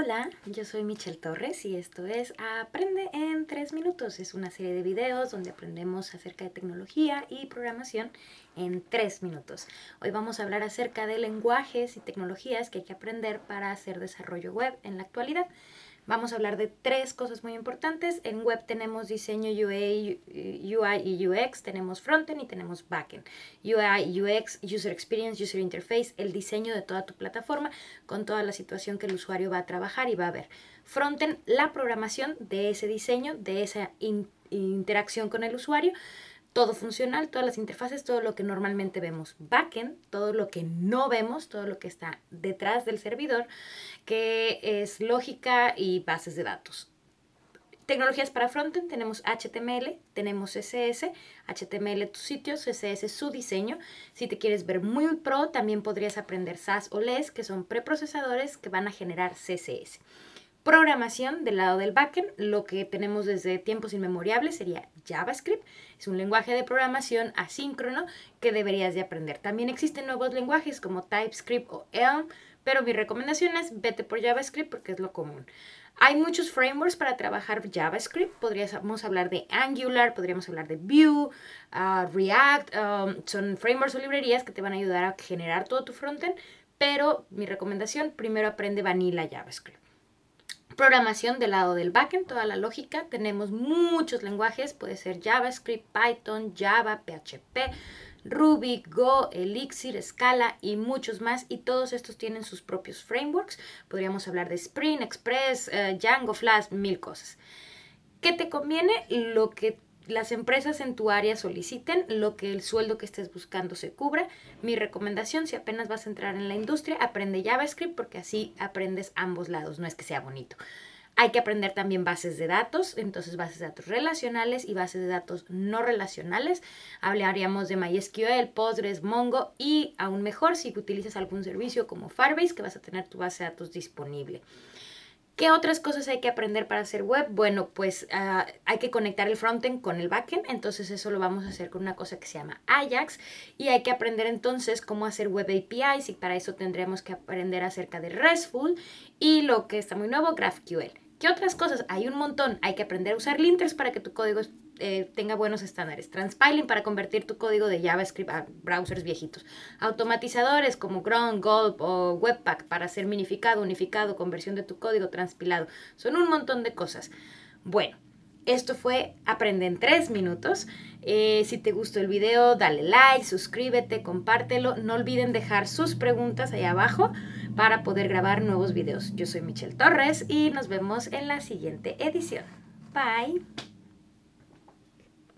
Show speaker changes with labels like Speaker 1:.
Speaker 1: Hola, yo soy Michelle Torres y esto es Aprende en 3 minutos. Es una serie de videos donde aprendemos acerca de tecnología y programación en 3 minutos. Hoy vamos a hablar acerca de lenguajes y tecnologías que hay que aprender para hacer desarrollo web en la actualidad. Vamos a hablar de tres cosas muy importantes. En web tenemos diseño UI, UI y UX, tenemos frontend y tenemos backend. UI, UX, User Experience, User Interface, el diseño de toda tu plataforma con toda la situación que el usuario va a trabajar y va a ver. Frontend, la programación de ese diseño, de esa interacción con el usuario todo funcional, todas las interfaces, todo lo que normalmente vemos. Backend, todo lo que no vemos, todo lo que está detrás del servidor, que es lógica y bases de datos. Tecnologías para frontend, tenemos HTML, tenemos CSS, HTML tu sitio, CSS su diseño. Si te quieres ver muy pro, también podrías aprender SAS o LES, que son preprocesadores que van a generar CSS. Programación del lado del backend, lo que tenemos desde tiempos inmemoriales sería JavaScript. Es un lenguaje de programación asíncrono que deberías de aprender. También existen nuevos lenguajes como TypeScript o Elm, pero mi recomendación es vete por JavaScript porque es lo común. Hay muchos frameworks para trabajar JavaScript. Podríamos hablar de Angular, podríamos hablar de Vue, uh, React. Um, son frameworks o librerías que te van a ayudar a generar todo tu frontend. Pero mi recomendación, primero aprende Vanilla JavaScript programación del lado del backend, toda la lógica. Tenemos muchos lenguajes, puede ser JavaScript, Python, Java, PHP, Ruby, Go, Elixir, Scala y muchos más. Y todos estos tienen sus propios frameworks. Podríamos hablar de Spring, Express, eh, Django, Flash, mil cosas. ¿Qué te conviene? Lo que las empresas en tu área soliciten lo que el sueldo que estés buscando se cubra. Mi recomendación, si apenas vas a entrar en la industria, aprende JavaScript porque así aprendes ambos lados, no es que sea bonito. Hay que aprender también bases de datos, entonces bases de datos relacionales y bases de datos no relacionales. Hablaríamos de MySQL, Postgres, Mongo y aún mejor si utilizas algún servicio como Firebase que vas a tener tu base de datos disponible. ¿Qué otras cosas hay que aprender para hacer web? Bueno, pues ah, hay que conectar el frontend con el backend, entonces eso lo vamos a hacer con una cosa que se llama Ajax y hay que aprender entonces cómo hacer web APIs y para eso tendremos que aprender acerca de RESTful y lo que está muy nuevo, GraphQL. ¿Qué otras cosas? Hay un montón. Hay que aprender a usar linters para que tu código eh, tenga buenos estándares. Transpiling para convertir tu código de JavaScript a browsers viejitos. Automatizadores como Ground, Gulp o Webpack para hacer minificado, unificado, conversión de tu código transpilado. Son un montón de cosas. Bueno, esto fue Aprende en 3 minutos. Eh, si te gustó el video, dale like, suscríbete, compártelo. No olviden dejar sus preguntas ahí abajo para poder grabar nuevos videos. Yo soy Michelle Torres y nos vemos en la siguiente edición. Bye.